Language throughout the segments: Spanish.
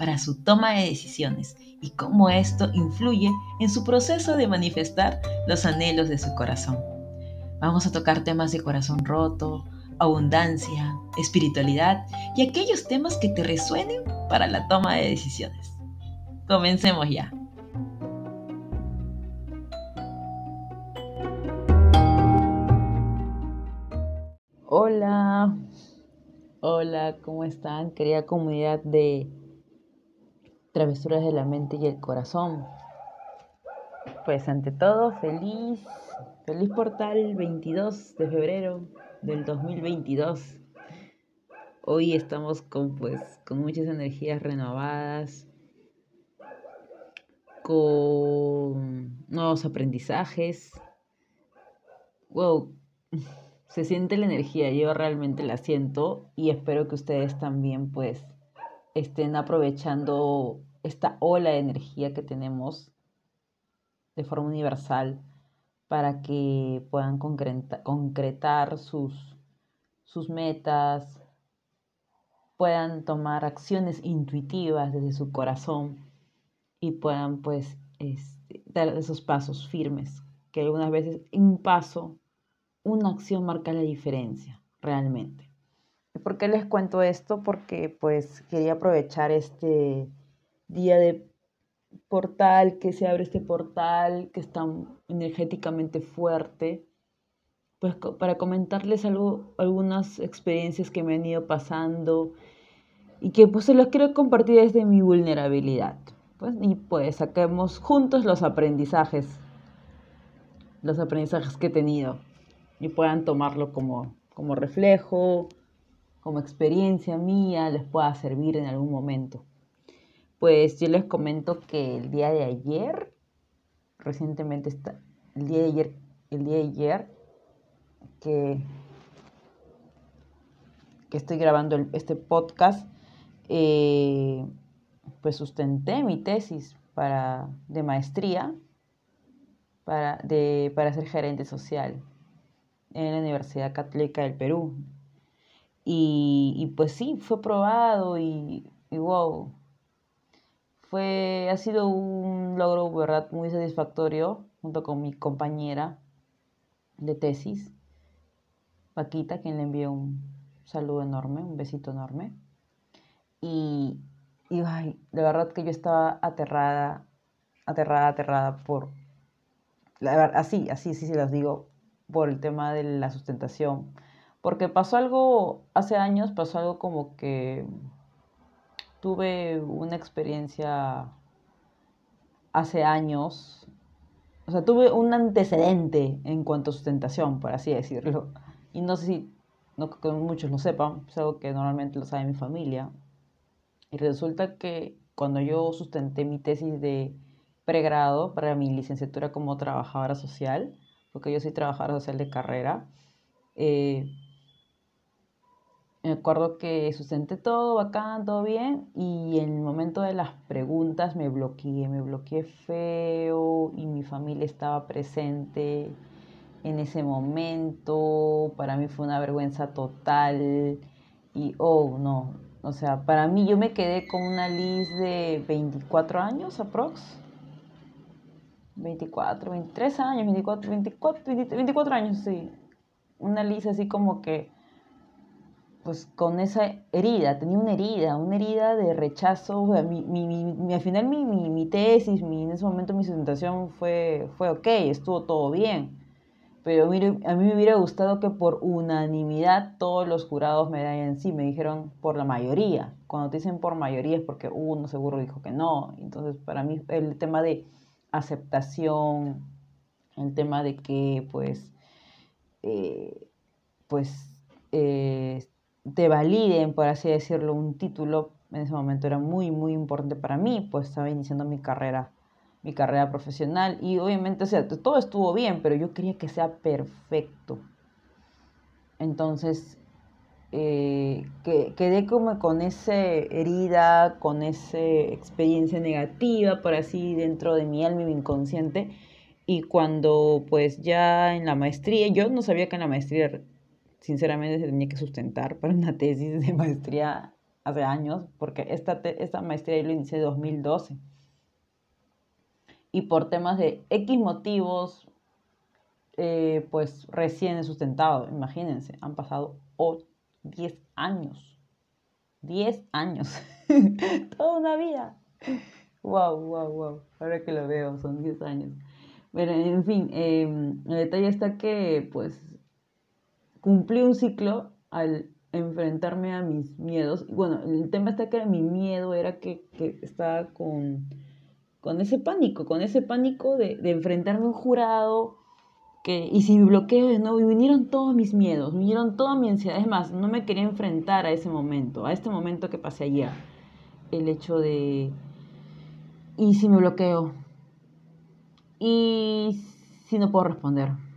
para su toma de decisiones y cómo esto influye en su proceso de manifestar los anhelos de su corazón. Vamos a tocar temas de corazón roto, abundancia, espiritualidad y aquellos temas que te resuenen para la toma de decisiones. Comencemos ya. Hola, hola, ¿cómo están? Querida comunidad de travesuras de la mente y el corazón. Pues ante todo, feliz, feliz portal 22 de febrero del 2022. Hoy estamos con pues con muchas energías renovadas, con nuevos aprendizajes. Wow, se siente la energía, yo realmente la siento y espero que ustedes también pues estén aprovechando esta ola de energía que tenemos de forma universal para que puedan concretar sus, sus metas, puedan tomar acciones intuitivas desde su corazón y puedan pues este, dar esos pasos firmes, que algunas veces un paso, una acción marca la diferencia realmente. ¿Por qué les cuento esto? Porque pues quería aprovechar este día de portal, que se abre este portal, que está energéticamente fuerte, pues para comentarles algo, algunas experiencias que me han ido pasando y que pues se las quiero compartir desde mi vulnerabilidad. Pues, y pues saquemos juntos los aprendizajes, los aprendizajes que he tenido y puedan tomarlo como, como reflejo, como experiencia mía, les pueda servir en algún momento. Pues yo les comento que el día de ayer, recientemente está, el día de ayer, el día de ayer, que, que estoy grabando este podcast, eh, pues sustenté mi tesis para, de maestría para, de, para ser gerente social en la Universidad Católica del Perú. Y, pues sí, fue probado y, wow. Fue, ha sido un logro, ¿verdad? Muy satisfactorio junto con mi compañera de tesis, Paquita, quien le envió un saludo enorme, un besito enorme. Y, y ay, de verdad que yo estaba aterrada, aterrada, aterrada por, la así, así, sí, sí, los digo, por el tema de la sustentación porque pasó algo, hace años pasó algo como que tuve una experiencia hace años, o sea, tuve un antecedente en cuanto a sustentación, por así decirlo. Y no sé si, muchos lo sepan, es algo que normalmente lo sabe mi familia. Y resulta que cuando yo sustenté mi tesis de pregrado para mi licenciatura como trabajadora social, porque yo soy trabajadora social de carrera, eh, me acuerdo que sustenté todo bacán, todo bien, y en el momento de las preguntas me bloqueé, me bloqueé feo y mi familia estaba presente en ese momento. Para mí fue una vergüenza total y, oh, no, o sea, para mí yo me quedé con una lista de 24 años aprox. 24, 23 años, 24, 24, 24 años, sí. Una lista así como que pues con esa herida, tenía una herida, una herida de rechazo. mi, mi, al final mi, mi, tesis, mi, en ese momento mi sustentación fue, fue ok, estuvo todo bien. Pero a mí me hubiera gustado que por unanimidad todos los jurados me en sí, me dijeron por la mayoría. Cuando te dicen por mayoría es porque uno seguro dijo que no. Entonces para mí el tema de aceptación, el tema de que pues, eh, pues eh, te validen, por así decirlo, un título, en ese momento era muy, muy importante para mí, pues estaba iniciando mi carrera mi carrera profesional y obviamente, o todo estuvo bien, pero yo quería que sea perfecto. Entonces, eh, que, quedé como con esa herida, con esa experiencia negativa, por así, dentro de mi alma y mi inconsciente. Y cuando pues ya en la maestría, yo no sabía que en la maestría sinceramente se tenía que sustentar para una tesis de maestría hace años, porque esta, esta maestría yo la inicié en 2012. Y por temas de X motivos, eh, pues recién he sustentado, imagínense, han pasado 10 años. 10 años. Toda una vida. Wow, wow, wow. Ahora que lo veo, son 10 años. Pero, en fin, em, el detalle está que, pues, cumplí un ciclo al enfrentarme a mis miedos. Bueno, el tema está que mi miedo era que, estaba con, con ese pánico, con ese pánico de, de enfrentarme a un jurado que, y si me bloqueo y vinieron todos mis miedos, vinieron toda mi ansiedad. Es más, no me quería enfrentar a ese momento, a este momento que pasé ayer. El hecho de, ¿y si me bloqueo? ¿Y si no puedo responder?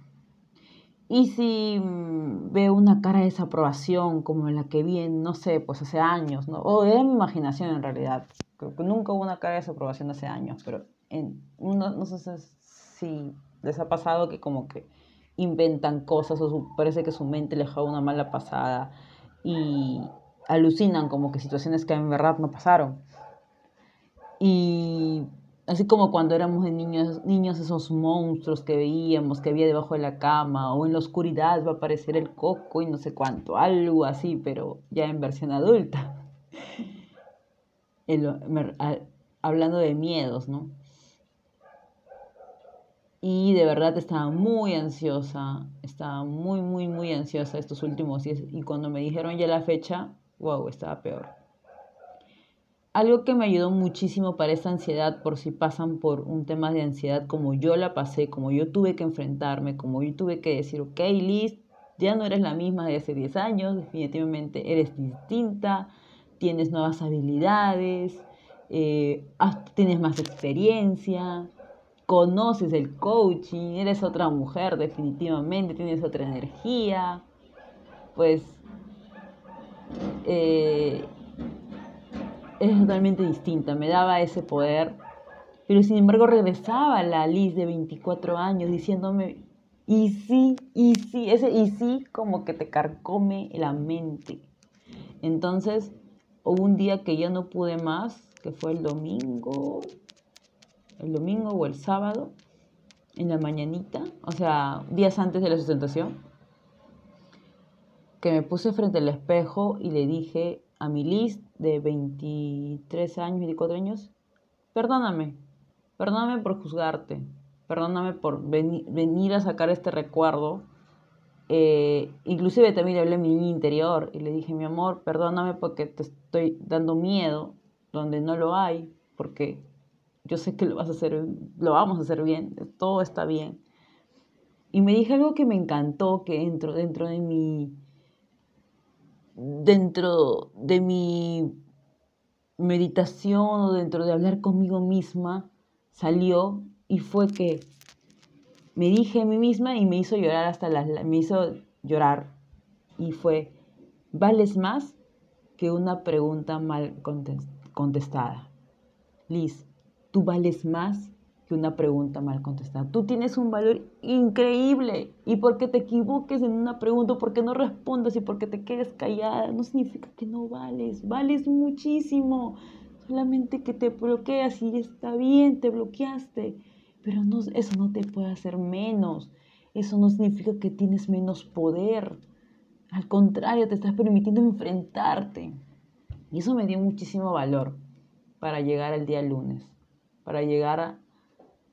¿Y si mm, veo una cara de desaprobación como la que vi no sé, pues hace años, ¿no? O era mi imaginación en realidad. Creo que nunca hubo una cara de desaprobación hace años, pero en, no, no sé si les ha pasado que como que inventan cosas o parece que su mente les juega una mala pasada y alucinan como que situaciones que en verdad no pasaron. Y así como cuando éramos niños, niños esos monstruos que veíamos que había debajo de la cama o en la oscuridad va a aparecer el coco y no sé cuánto, algo así, pero ya en versión adulta. hablando de miedos, ¿no? Y de verdad estaba muy ansiosa, estaba muy, muy, muy ansiosa estos últimos días. Y cuando me dijeron ya la fecha, wow, estaba peor. Algo que me ayudó muchísimo para esta ansiedad, por si pasan por un tema de ansiedad como yo la pasé, como yo tuve que enfrentarme, como yo tuve que decir, ok, Liz, ya no eres la misma de hace 10 años, definitivamente eres distinta, tienes nuevas habilidades, eh, tienes más experiencia, conoces el coaching, eres otra mujer definitivamente, tienes otra energía, pues eh, es totalmente distinta, me daba ese poder, pero sin embargo regresaba la Liz de 24 años diciéndome, y sí, y sí, ese y sí como que te carcome la mente. Entonces, hubo un día que ya no pude más, que fue el domingo, el domingo o el sábado, en la mañanita, o sea, días antes de la sustentación, que me puse frente al espejo y le dije a mi Liz de 23 años, 24 años, perdóname, perdóname por juzgarte, perdóname por venir a sacar este recuerdo. Eh, inclusive también le hablé a mi niño interior y le dije, mi amor, perdóname porque te estoy dando miedo donde no lo hay, porque yo sé que lo vas a hacer, lo vamos a hacer bien, todo está bien. Y me dije algo que me encantó, que dentro, dentro de mi, dentro de mi meditación o dentro de hablar conmigo misma, salió y fue que me dije a mí misma y me hizo llorar hasta las, me hizo llorar y fue, vales más que una pregunta mal contestada. Liz, tú vales más que una pregunta mal contestada. Tú tienes un valor increíble y porque te equivoques en una pregunta, porque no respondas y porque te quedes callada, no significa que no vales, vales muchísimo. Solamente que te bloqueas y está bien, te bloqueaste, pero no, eso no te puede hacer menos. Eso no significa que tienes menos poder. Al contrario, te estás permitiendo enfrentarte. Y eso me dio muchísimo valor para llegar al día lunes para llegar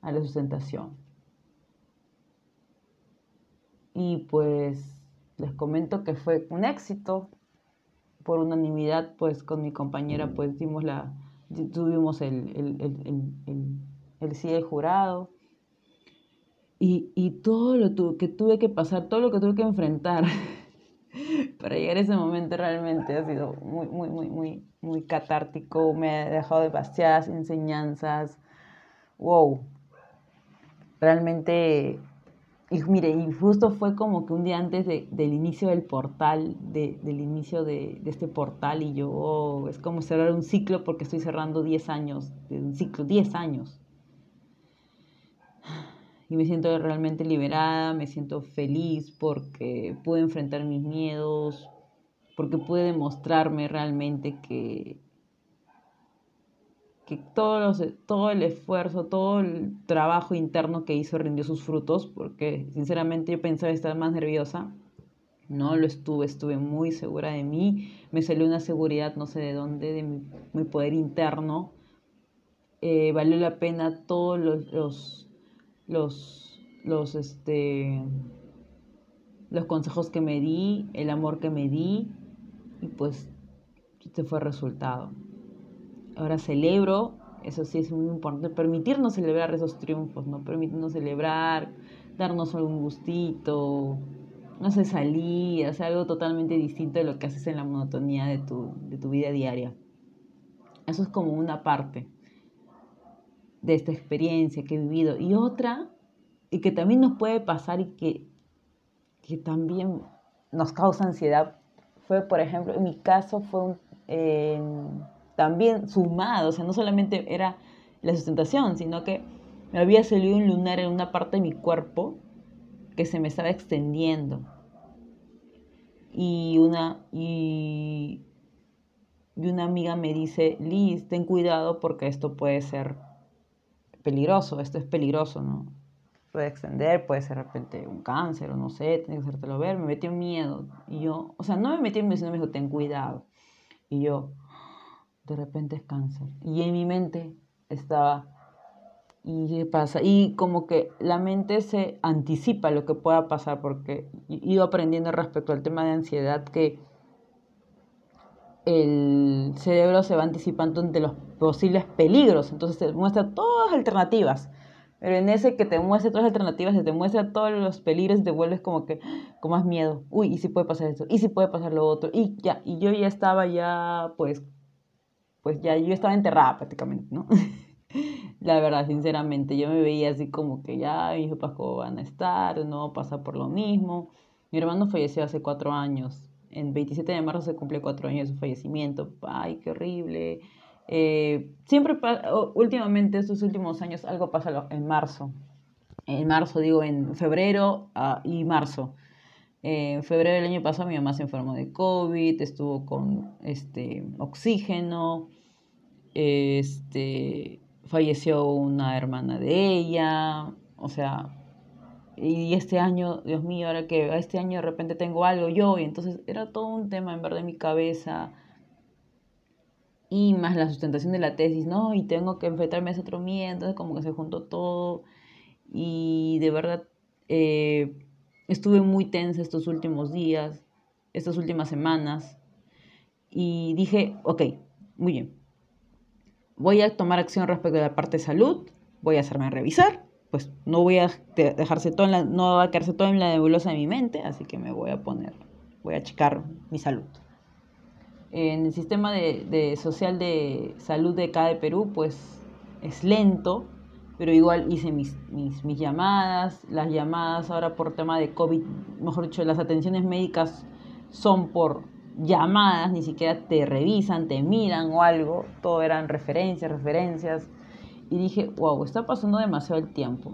a, la sustentación. Y pues les comento que fue un éxito. Por unanimidad, pues con mi compañera, pues dimos la, tuvimos el, el, el, sí del jurado. Y, y, todo lo que tuve que pasar, todo lo que tuve que enfrentar para llegar a ese momento realmente ha sido muy, muy, muy, muy, muy catártico. Me ha dejado demasiadas enseñanzas, wow, realmente, y mire, y justo fue como que un día antes del inicio del portal, del inicio de, este portal, y yo, oh, es como cerrar un ciclo porque estoy cerrando 10 años, de un ciclo, 10 años. Y me siento realmente liberada, me siento feliz porque pude enfrentar mis miedos, porque pude demostrarme realmente que, que todo, todo el esfuerzo, todo el trabajo interno que hizo rindió sus frutos, porque sinceramente yo pensaba estar más nerviosa. No lo estuve, estuve muy segura de mí, me salió una seguridad no sé de dónde, de mi, poder interno. Eh, valió la pena todos los, los, los, los, este, los consejos que me di, el amor que me di, y pues este fue el resultado. Ahora celebro, eso sí es muy importante, permitirnos celebrar esos triunfos, ¿no? Permitirnos celebrar, darnos algún gustito, no sé, salir, hacer algo totalmente distinto de lo que haces en la monotonía de tu, de tu vida diaria. Eso es como una parte de esta experiencia que he vivido. Y otra, y que también nos puede pasar y que, que también nos causa ansiedad, fue, por ejemplo, en mi caso fue un, también sumado, o sea, no solamente era la sustentación, sino que me había salido un lunar en una parte de mi cuerpo que se me estaba extendiendo. Y una, y, una amiga me dice, Liz, ten cuidado porque esto puede ser peligroso, esto es peligroso, ¿no? Puede extender, puede ser de repente un cáncer o no sé, tienes que hacértelo ver. Me metió miedo. Y yo, o sea, no me metió miedo, sino me dijo, ten cuidado. Y yo, de repente es cáncer. Y en mi mente estaba, ¿y qué pasa? Y como que la mente se anticipa lo que pueda pasar, porque ido aprendiendo respecto al tema de ansiedad que el cerebro se va anticipando ante los posibles peligros, entonces te muestra todas las alternativas. Pero en ese que te muestra todas las alternativas, te muestra todos los peligros y te vuelves como que con más miedo. Uy, ¿y si puede pasar esto? ¿Y si puede pasar lo otro? Y ya, y yo ya estaba ya pues pues ya yo estaba enterrada prácticamente, ¿no? La verdad, sinceramente, yo me veía así como que ya mis papás cómo van a estar, no pasa por lo mismo. Mi hermano falleció hace cuatro años. En 27 de marzo se cumple cuatro años de su fallecimiento. Ay, qué horrible. Eh, siempre, últimamente, estos últimos años, algo pasa en marzo. En marzo, digo, en febrero ah, y marzo. En febrero del año pasado mi mamá se enfermó de COVID, estuvo con este, oxígeno, este, falleció una hermana de ella, o sea, y este año, Dios mío, ahora que este año de repente tengo algo yo, y entonces era todo un tema en verdad en mi cabeza, y más la sustentación de la tesis, ¿no? Y tengo que enfrentarme a ese otro miedo, entonces como que se juntó todo, y de verdad... Eh, Estuve muy tensa estos últimos días, estas últimas semanas, y dije, ok, muy bien, voy a tomar acción respecto a la parte de salud, voy a hacerme revisar, pues no voy a dejarse todo en la, no va a quedarse todo en la nebulosa de mi mente, así que me voy a poner, voy a checar mi salud. En el sistema de, social de salud de acá de Perú, pues es lento, pero igual hice mis, mis, llamadas, las llamadas ahora por tema de COVID, mejor dicho, las atenciones médicas son por llamadas, ni siquiera te revisan, te miran o algo, todo eran referencias, referencias, y dije, wow, está pasando demasiado el tiempo.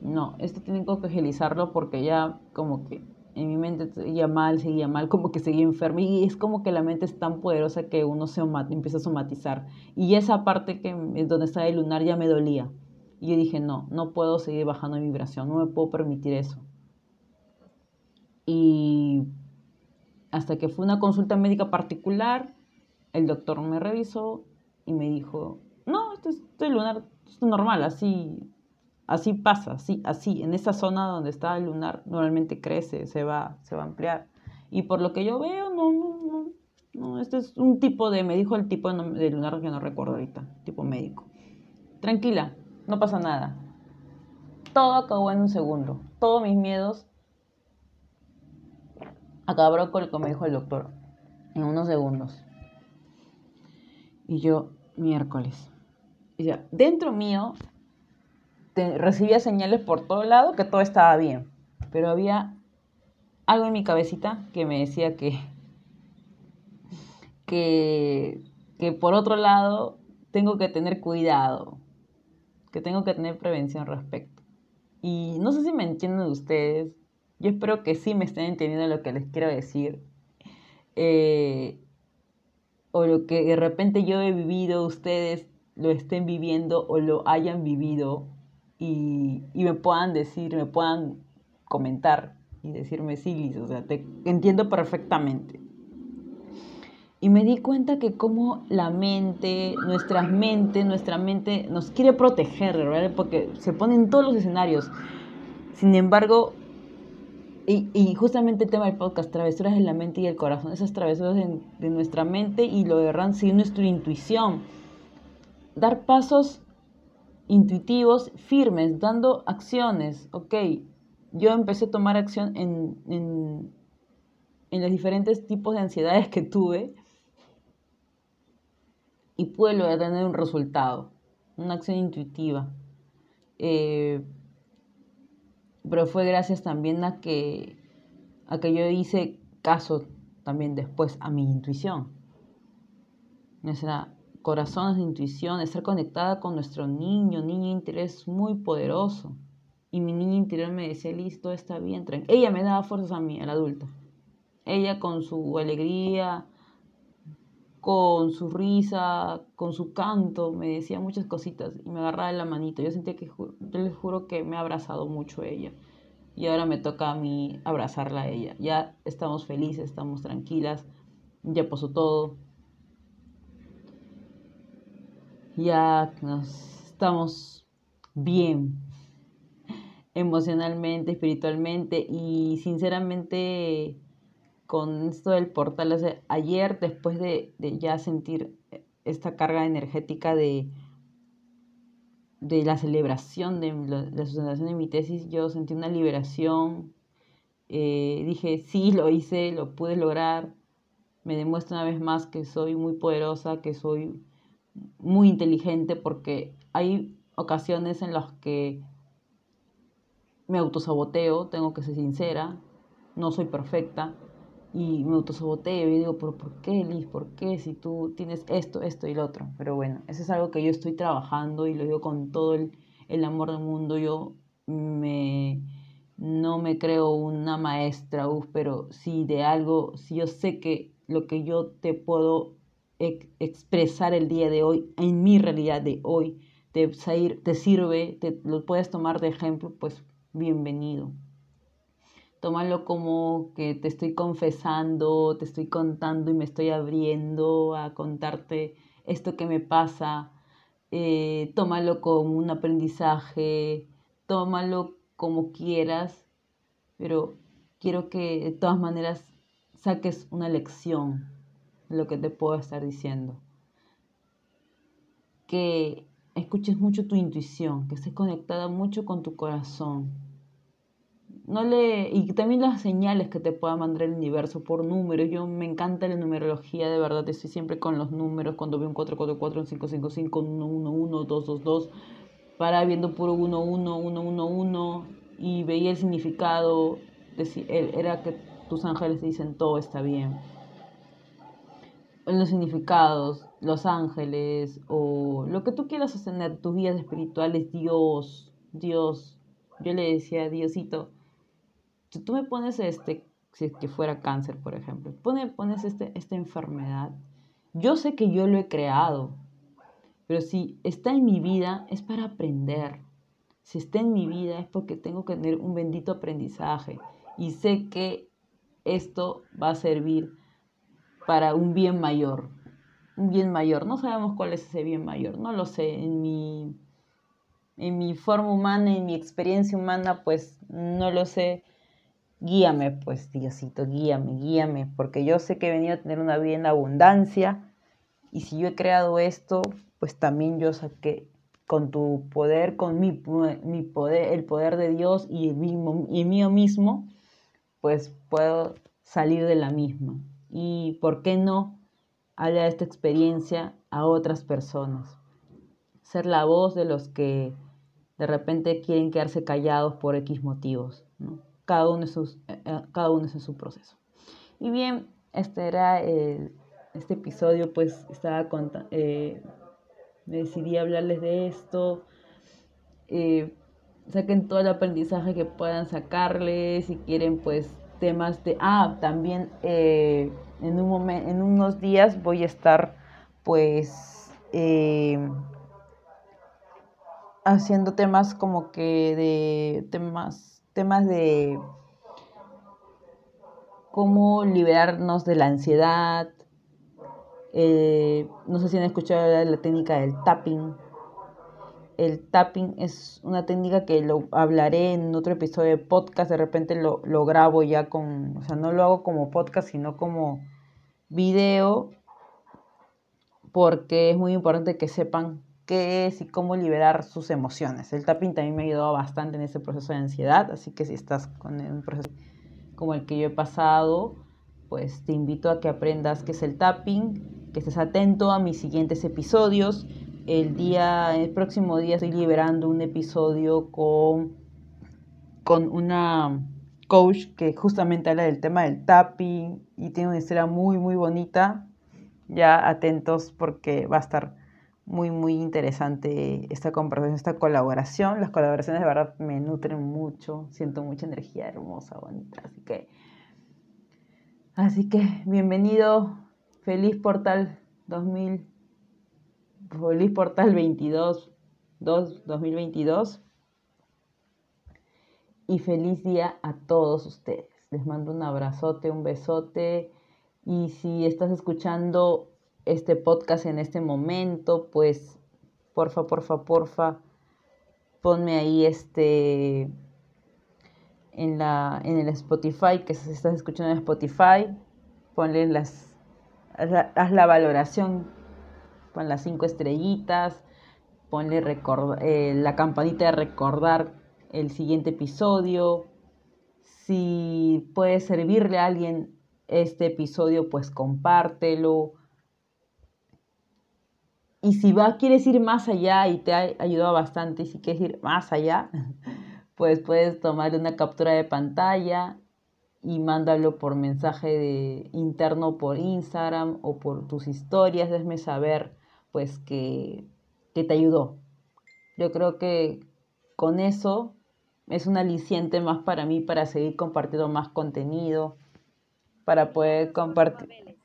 No, esto tienen que agilizarlo porque ya como que en mi mente seguía mal, seguía mal, como que seguía enfermo y es como que la mente es tan poderosa que uno se empieza a somatizar. Y esa parte que es donde está el lunar ya me dolía. Y yo dije, no, no puedo seguir bajando mi vibración, no me puedo permitir eso. Y hasta que fue una consulta médica particular, el doctor me revisó y me dijo, no, esto es, esto es lunar, esto es normal, así Así pasa, así, así, en esa zona donde está el lunar normalmente crece, se va, se va a ampliar. Y por lo que yo veo, no, no, no, no, este es un tipo de, me dijo el tipo de lunar que no recuerdo ahorita, tipo médico. Tranquila, no pasa nada. Todo acabó en un segundo. Todos mis miedos acabaron con lo que me dijo el doctor, en unos segundos. Y yo, miércoles. Y ya, dentro mío recibía señales por todo lado que todo estaba bien, pero había algo en mi cabecita que me decía que, que, que por otro lado tengo que tener cuidado, que tengo que tener prevención respecto. Y no sé si me entienden ustedes, yo espero que sí me estén entendiendo lo que les quiero decir. Eh, o lo que de repente yo he vivido, ustedes lo estén viviendo o lo hayan vivido y, me puedan decir, me puedan comentar y decirme, sí, Liz, o sea, te entiendo perfectamente. Y me di cuenta que como la mente, nuestra mente, nuestra mente nos quiere proteger, ¿verdad? Porque se pone en todos los escenarios. Sin embargo, y, justamente el tema del podcast, travesuras en la mente y el corazón, esas travesuras de, nuestra mente y lo de sí nuestra intuición. Dar pasos intuitivos, firmes, dando acciones. Ok, yo empecé a tomar acción en, en, en los diferentes tipos de ansiedades que tuve y pude lograr tener un resultado, una acción intuitiva. Eh, pero fue gracias también a que, a que yo hice caso también después a mi intuición. Nuestra corazón es intuición, estar conectada con nuestro niño, niño interior es muy poderoso. Y mi niño interior me decía, listo, está bien, tranquilo. Ella me daba fuerzas a mí, a la adulta. Ella con su alegría, con su risa, con su canto, me decía muchas cositas y me agarraba de la manito. Yo sentía que, yo les juro que me ha abrazado mucho ella. Y ahora me toca a mí abrazarla a ella. Ya estamos felices, estamos tranquilas, ya pasó todo. Ya nos estamos bien emocionalmente, espiritualmente y sinceramente con esto del portal. ayer, después de, ya sentir esta carga energética de, de la celebración de la, sustentación de mi tesis, yo sentí una liberación. Eh, dije, sí, lo hice, lo pude lograr. Me demuestra una vez más que soy muy poderosa, que soy muy inteligente, porque hay ocasiones en las que me autosaboteo, tengo que ser sincera, no soy perfecta, y me autosaboteo y digo, ¿pero por qué, Liz? ¿Por qué? Si tú tienes esto, esto y lo otro. Pero bueno, eso es algo que yo estoy trabajando y lo digo con todo el, el amor del mundo. Yo me, no me creo una maestra, pero si de algo, si yo sé que lo que yo te puedo expresar el día de hoy, en mi realidad de hoy, te, sirve, te lo puedes tomar de ejemplo, pues bienvenido tómalo como que te estoy confesando, te estoy contando y me estoy abriendo a contarte esto que me pasa. Eh, tómalo como un aprendizaje, tómalo como quieras, pero quiero que de todas maneras saques una lección lo que te puedo estar diciendo. Que escuches mucho tu intuición, que estés conectada mucho con tu corazón, no le, y también las señales que te pueda mandar el universo por números. Yo me encanta la numerología, de verdad, estoy siempre con los números. Cuando veo un 444, un 555, un 111, 222, para viendo puro 11, 111 y veía el significado. Era que tus ángeles dicen todo está bien. Los significados, los ángeles o lo que tú quieras sostener, tus vidas espirituales, Dios, Dios. Yo le decía, Diosito, si tú me pones este, si es que fuera cáncer, por ejemplo, pone, pones este, esta enfermedad, yo sé que yo lo he creado, pero si está en mi vida es para aprender. Si está en mi vida es porque tengo que tener un bendito aprendizaje y sé que esto va a servir para un bien mayor. Un bien mayor. No sabemos cuál es ese bien mayor. No lo sé. En mi, en mi forma humana, en mi experiencia humana, pues no lo sé guíame, pues Diosito, guíame, guíame, porque yo sé que he venido a tener una vida en abundancia y si yo he creado esto, pues también yo saqué con tu poder, con mi, poder, el poder de Dios y el, mismo, y mío mismo, pues puedo salir de la misma. Y por qué no hablar esta experiencia a otras personas. ser la voz de los que de repente quieren quedarse callados por X motivos. Cada, uno es sus, eh, eh, cada uno es en su proceso. Y bien, este era este episodio, pues estaba eh, me decidí hablarles de esto. saquen todo el aprendizaje que puedan sacarle, si quieren pues temas de... Ah, también en, un momento, en unos días voy a estar pues haciendo temas como que de temas, temas de cómo liberarnos de la ansiedad. Eh, no sé si han escuchado la técnica del tapping. El tapping es una técnica que lo hablaré en otro episodio de podcast. De repente lo, lo grabo ya con, o sea, no lo hago como podcast, sino como video, porque es muy importante que sepan qué es y cómo liberar sus emociones. El tapping también me ha ayudado bastante en ese proceso de ansiedad, así que si estás con un proceso como el que yo he pasado, pues te invito a que aprendas qué es el tapping, que estés atento a mis siguientes episodios. El día, el próximo día estoy liberando un episodio con, con una coach que justamente habla del tema del tapping y tiene una historia muy, muy bonita. Ya atentos porque va a estar muy, muy interesante esta conversación, esta colaboración. Las colaboraciones de verdad me nutren mucho, siento mucha energía hermosa, bonita. Así que, así que bienvenido, feliz portal 2000, feliz portal 22, 2, 2022. Y feliz día a todos ustedes. Les mando un abrazote, un besote. Y si estás escuchando este podcast en este momento, pues porfa, porfa, porfa, ponme ahí este en la en el Spotify que se estás escuchando en Spotify, ponle las haz la, valoración, pon las cinco estrellitas, ponle eh, la campanita de recordar el siguiente episodio. Si puede servirle a alguien este episodio, pues compártelo y si va, quieres ir más allá y te ha ayudado bastante, y si quieres ir más allá, pues puedes tomar una captura de pantalla y mándalo por mensaje de, interno por Instagram o por tus historias, déjame saber pues que, que te ayudó. Yo creo que con eso es un aliciente más para mí para seguir compartiendo más contenido, para poder compartir,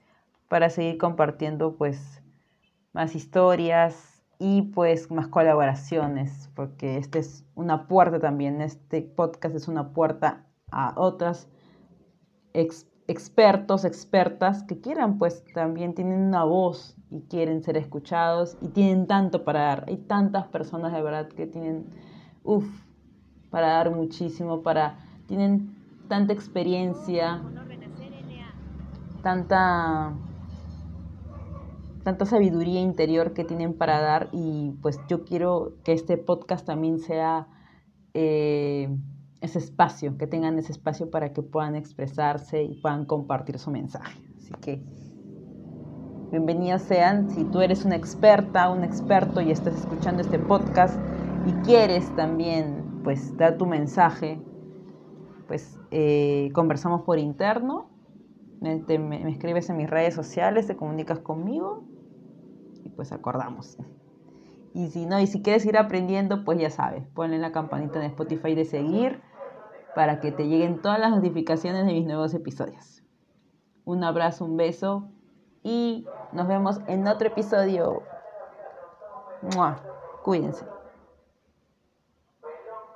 para seguir compartiendo pues más historias y pues más colaboraciones, porque este es una puerta también, este podcast es una puerta a otras expertos, expertas que quieran, pues también tienen una voz y quieren ser escuchados y tienen tanto para dar. Hay tantas personas de verdad que tienen, uff, para dar muchísimo, para, tienen tanta experiencia, tanta tanta sabiduría interior que tienen para dar y pues yo quiero que este podcast también sea eh, ese espacio, que tengan ese espacio para que puedan expresarse y puedan compartir su mensaje. Así que bienvenidos sean, si tú eres una experta, un experto y estás escuchando este podcast y quieres también pues dar tu mensaje, pues eh, conversamos por interno, me, me, escribes en mis redes sociales, te comunicas conmigo pues acordamos. Y si no, y si quieres ir aprendiendo, pues ya sabes, ponle la campanita de Spotify de seguir para que te lleguen todas las notificaciones de mis nuevos episodios. Un abrazo, un beso y nos vemos en otro episodio. Cuídense.